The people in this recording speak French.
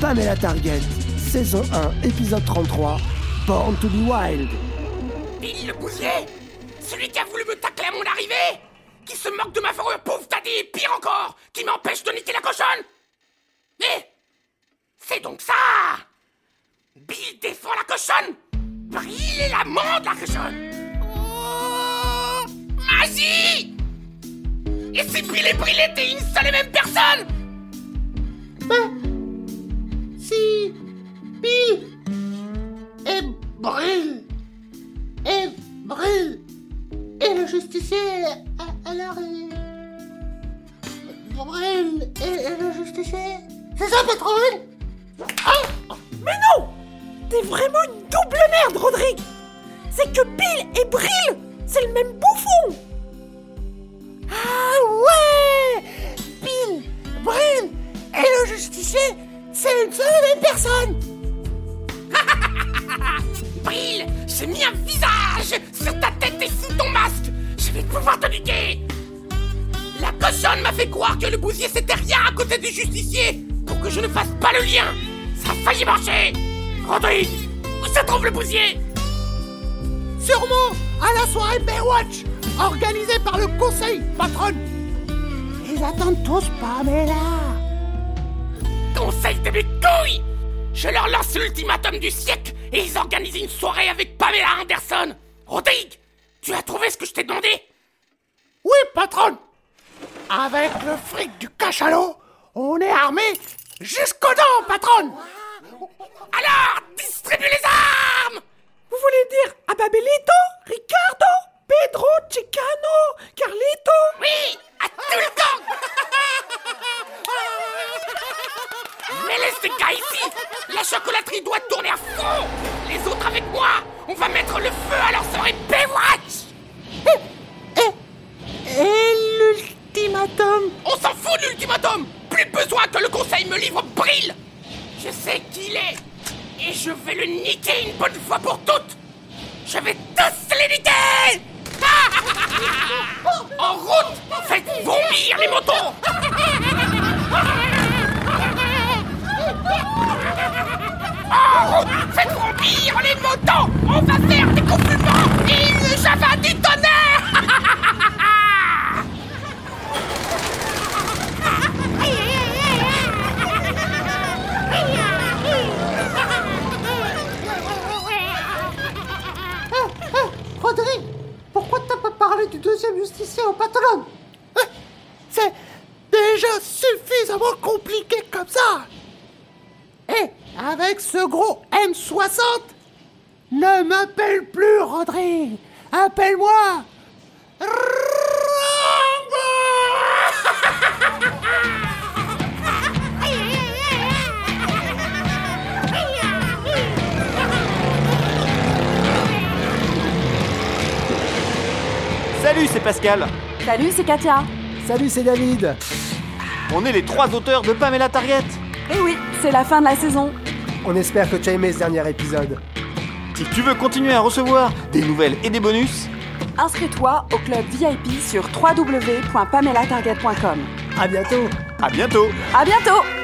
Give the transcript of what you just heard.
Pamela Target, saison 1, épisode 33, Born to be Wild. Il le bousier Celui qui a voulu me tacler à mon arrivée. Qui se moque de ma fourrure pauvre t'as dit, pire encore Qui m'empêche de niquer la cochonne. Eh C'est donc ça. Bill défend la cochonne. Brille la mort la cochonne. Oh Magie et si Bill et Brill étaient une seule et même personne Si Bill et brûle et brûle et le justicier a- alors il brûle et, le justicier c'est ça patrouille Mais non! T'es vraiment une double merde, Rodrigue! C'est que Bill et Brill, c'est le même bouffon c'est une seule et même personne Brill, j'ai mis un visage sur ta tête et sous ton masque. Je vais pouvoir te niquer. La cochonne m'a fait croire que le bousier c'était rien à côté du justicier pour que je ne fasse pas le lien. Ça a failli marcher. Rodrigue, où se trouve le bousier? Sûrement à la soirée Baywatch, organisée par le conseil patronne. Ils attendent tous Pamela. Conseil de mes couilles Je leur lance l'ultimatum du siècle et ils organisent une soirée avec Pamela Anderson. Rodrigue, tu as trouvé ce que je t'ai demandé? Oui, patronne. Avec le fric du cachalot, on est armé jusqu'aux dents, patronne. Alors, distribue les armes Vous voulez dire Ababelito, Ricardo, Gars ici. La chocolaterie doit tourner à fond. Les autres avec moi. On va mettre le feu à leur soirée Baywatch. Et l'ultimatum. On s'en fout de l'ultimatum. Plus besoin que le conseil me livre Brill Je sais qui il est. Et je vais le niquer une bonne fois pour toutes. Je vais tous les niquer. En route Faites vomir les motos Les On va faire des compliments et une java du tonnerre Rodrigue, pourquoi t'as pas parlé du deuxième justicier au Hein C'est déjà suffisamment compliqué comme ça. Avec ce gros M60, ne m'appelle plus Rodrigue, appelle-moi Salut, c'est Pascal. Salut, c'est Katia. Salut, c'est David. On est les trois auteurs de Pamela Target. Et oui, c'est la fin de la saison. On espère que tu as aimé ce dernier épisode. Si tu veux continuer à recevoir des nouvelles et des bonus, Inscris-toi au club VIP sur www.pamelatarget.com. À bientôt. à bientôt. À bientôt